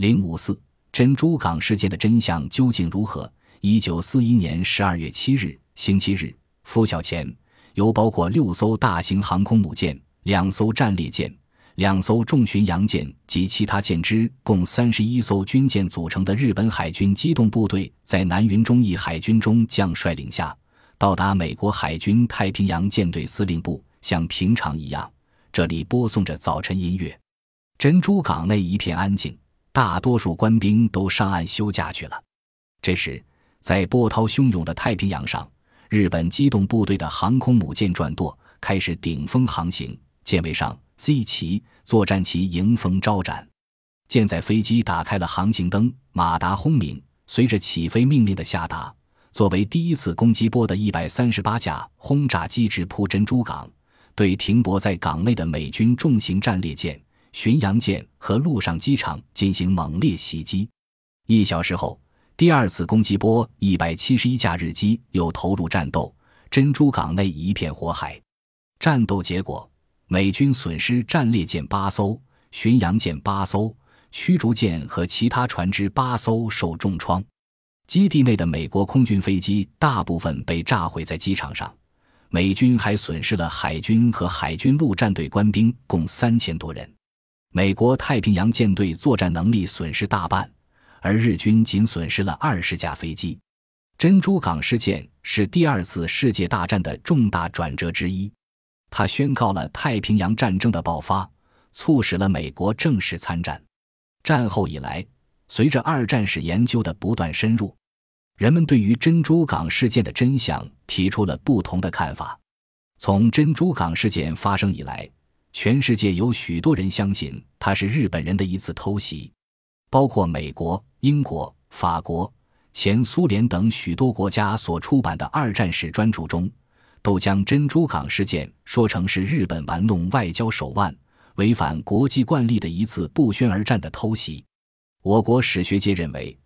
零五四珍珠港事件的真相究竟如何？一九四一年十二月七日，星期日，拂晓前，由包括六艘大型航空母舰、两艘战列舰、两艘重巡洋舰及其他舰只，共三十一艘军舰组成的日本海军机动部队，在南云忠义海军中将率领下，到达美国海军太平洋舰队司令部。像平常一样，这里播送着早晨音乐。珍珠港内一片安静，大多数官兵都上岸休假去了。这时，在波涛汹涌的太平洋上，日本机动部队的航空母舰转舵，开始顶风航行。舰尾上 Z 旗、作战旗迎风招展。舰载飞机打开了航行灯，马达轰鸣。随着起飞命令的下达，作为第一次攻击波的一百三十八架轰炸机直扑珍珠港。对停泊在港内的美军重型战列舰、巡洋舰和陆上机场进行猛烈袭击。一小时后，第二次攻击波一百七十一架日机又投入战斗，珍珠港内一片火海。战斗结果，美军损失战列舰八艘、巡洋舰八艘、驱逐舰和其他船只八艘受重创。基地内的美国空军飞机大部分被炸毁在机场上。美军还损失了海军和海军陆战队官兵共三千多人，美国太平洋舰队作战能力损失大半，而日军仅损失了二十架飞机。珍珠港事件是第二次世界大战的重大转折之一，它宣告了太平洋战争的爆发，促使了美国正式参战。战后以来，随着二战史研究的不断深入。人们对于珍珠港事件的真相提出了不同的看法。从珍珠港事件发生以来，全世界有许多人相信它是日本人的一次偷袭，包括美国、英国、法国、前苏联等许多国家所出版的二战史专著中，都将珍珠港事件说成是日本玩弄外交手腕、违反国际惯例的一次不宣而战的偷袭。我国史学界认为。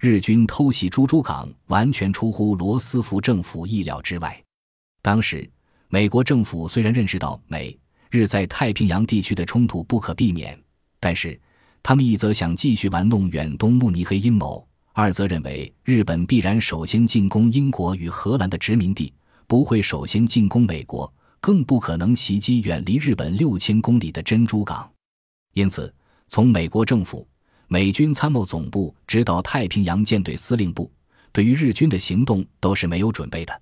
日军偷袭珠珠港完全出乎罗斯福政府意料之外。当时，美国政府虽然认识到美日在太平洋地区的冲突不可避免，但是他们一则想继续玩弄远东慕尼黑阴谋，二则认为日本必然首先进攻英国与荷兰的殖民地，不会首先进攻美国，更不可能袭击远离日本六千公里的珍珠港。因此，从美国政府。美军参谋总部直到太平洋舰队司令部，对于日军的行动都是没有准备的。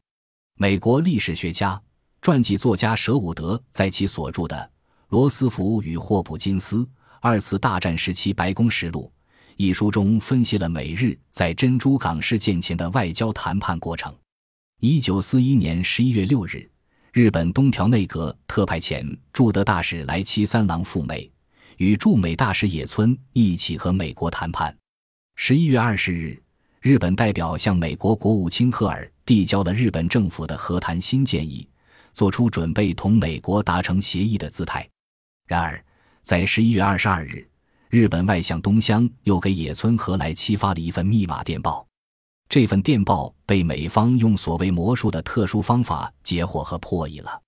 美国历史学家、传记作家舍伍德在其所著的《罗斯福与霍普金斯：二次大战时期白宫实录》一书中分析了美日在珍珠港事件前的外交谈判过程。一九四一年十一月六日，日本东条内阁特派遣驻德大使来七三郎赴美。与驻美大使野村一起和美国谈判。十一月二十日，日本代表向美国国务卿赫尔递交了日本政府的和谈新建议，做出准备同美国达成协议的姿态。然而，在十一月二十二日，日本外相东乡又给野村和来期发了一份密码电报。这份电报被美方用所谓魔术的特殊方法截获和破译了。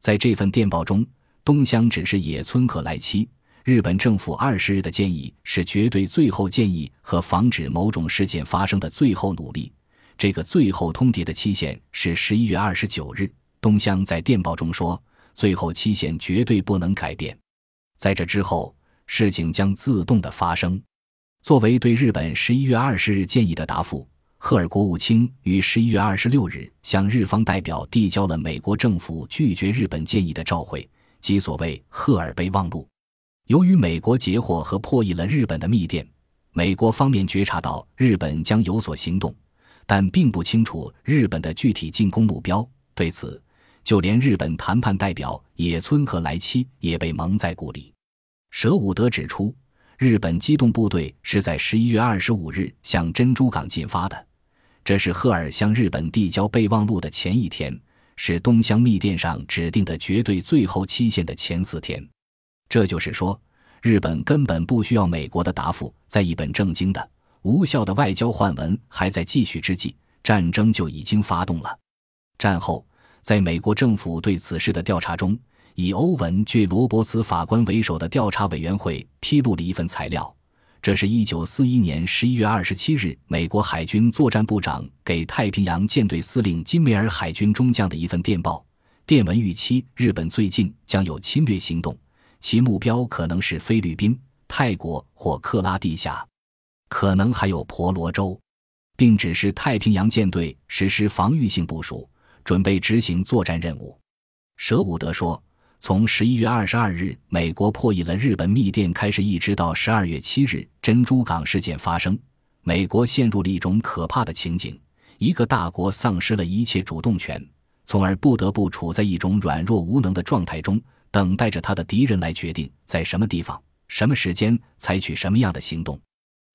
在这份电报中，东乡指示野村和来期。日本政府二十日的建议是绝对最后建议和防止某种事件发生的最后努力。这个最后通牒的期限是十一月二十九日。东乡在电报中说：“最后期限绝对不能改变，在这之后，事情将自动的发生。”作为对日本十一月二十日建议的答复，赫尔国务卿于十一月二十六日向日方代表递交了美国政府拒绝日本建议的照会，即所谓赫尔备忘录。由于美国截获和破译了日本的密电，美国方面觉察到日本将有所行动，但并不清楚日本的具体进攻目标。对此，就连日本谈判代表野村和来期也被蒙在鼓里。舍伍德指出，日本机动部队是在十一月二十五日向珍珠港进发的，这是赫尔向日本递交备忘录的前一天，是东乡密电上指定的绝对最后期限的前四天。这就是说，日本根本不需要美国的答复。在一本正经的、无效的外交换文还在继续之际，战争就已经发动了。战后，在美国政府对此事的调查中，以欧文 ·J· 罗伯茨法官为首的调查委员会披露了一份材料，这是一九四一年十一月二十七日，美国海军作战部长给太平洋舰队司令金梅尔海军中将的一份电报。电文预期日本最近将有侵略行动，其目标可能是菲律宾、泰国或克拉地峡，可能还有婆罗洲，并指示太平洋舰队实施防御性部署，准备执行作战任务。舍伍德说。从十一月二十二日美国破译了日本密电开始，一直到十二月七日珍珠港事件发生，美国陷入了一种可怕的情景：一个大国丧失了一切主动权，从而不得不处在一种软弱无能的状态中，等待着他的敌人来决定在什么地方、什么时间采取什么样的行动。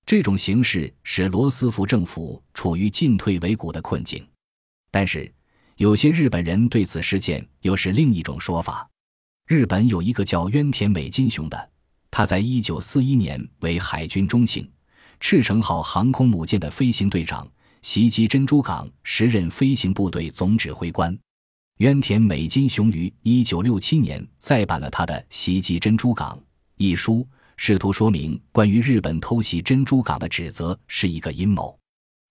这种形势使罗斯福政府处于进退维谷的困境。但是，有些日本人对此事件又是另一种说法。日本有一个叫渊田美金雄的，他在一九四一年为海军中性赤城号航空母舰的飞行队长，袭击珍珠港时任飞行部队总指挥官。渊田美金雄于一九六七年再版了他的《袭击珍珠港》一书，试图说明关于日本偷袭珍珠港的指责是一个阴谋。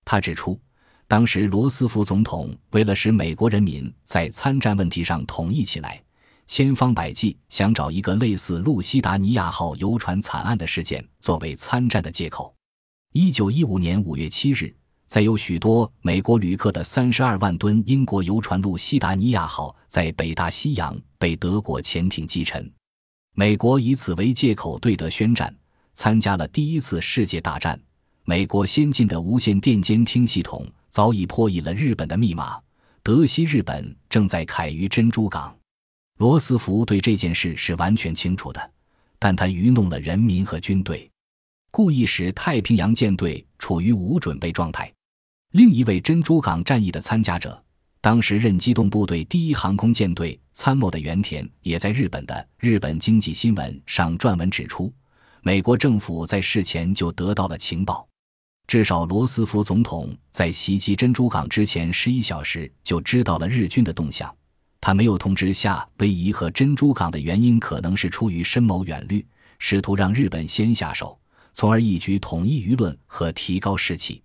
他指出，当时罗斯福总统为了使美国人民在参战问题上统一起来。千方百计想找一个类似路西达尼亚号游船惨案的事件作为参战的借口。一九一五年五月七日，在有许多美国旅客的三十二万吨英国游船路西达尼亚号在北大西洋被德国潜艇击沉，美国以此为借口对德宣战，参加了第一次世界大战。美国先进的无线电监听系统早已破译了日本的密码，德西日本正在凯于珍珠港。罗斯福对这件事是完全清楚的，但他愚弄了人民和军队，故意使太平洋舰队处于无准备状态。另一位珍珠港战役的参加者，当时任机动部队第一航空舰队参谋的原田，也在日本的《日本经济新闻》上撰文指出，美国政府在事前就得到了情报，至少罗斯福总统在袭击珍珠港之前十一小时就知道了日军的动向。他没有通知夏威夷和珍珠港的原因，可能是出于深谋远虑，试图让日本先下手，从而一举统一舆论和提高士气。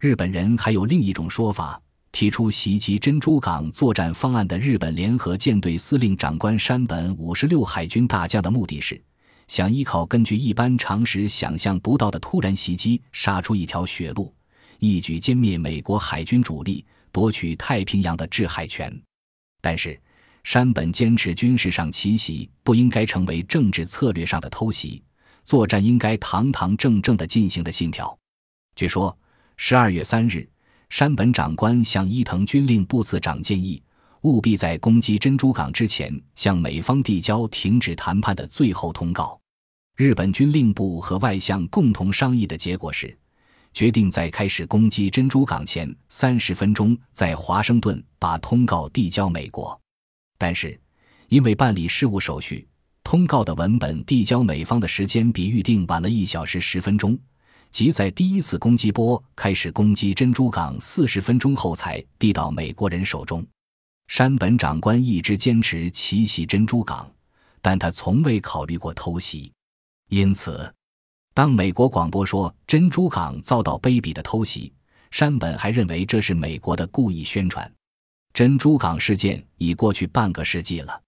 日本人还有另一种说法：提出袭击珍珠港作战方案的日本联合舰队司令长官山本五十六海军大将的目的是，想依靠根据一般常识想象不到的突然袭击，杀出一条血路，一举歼灭美国海军主力，夺取太平洋的制海权。但是，山本坚持军事上奇袭不应该成为政治策略上的偷袭，作战应该堂堂正正的进行的信条。据说，十二月三日，山本长官向伊藤军令部次长建议，务必在攻击珍珠港之前向美方递交停止谈判的最后通告。日本军令部和外相共同商议的结果是。决定在开始攻击珍珠港前三十分钟，在华盛顿把通告递交美国。但是，因为办理事务手续，通告的文本递交美方的时间比预定晚了一小时十分钟，即在第一次攻击波开始攻击珍珠港四十分钟后才递到美国人手中。山本长官一直坚持奇袭珍珠港，但他从未考虑过偷袭，因此。当美国广播说珍珠港遭到卑鄙的偷袭，山本还认为这是美国的故意宣传。珍珠港事件已过去半个世纪了，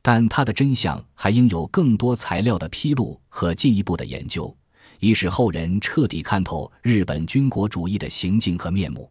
但它的真相还应有更多材料的披露和进一步的研究，以使后人彻底看透日本军国主义的行径和面目。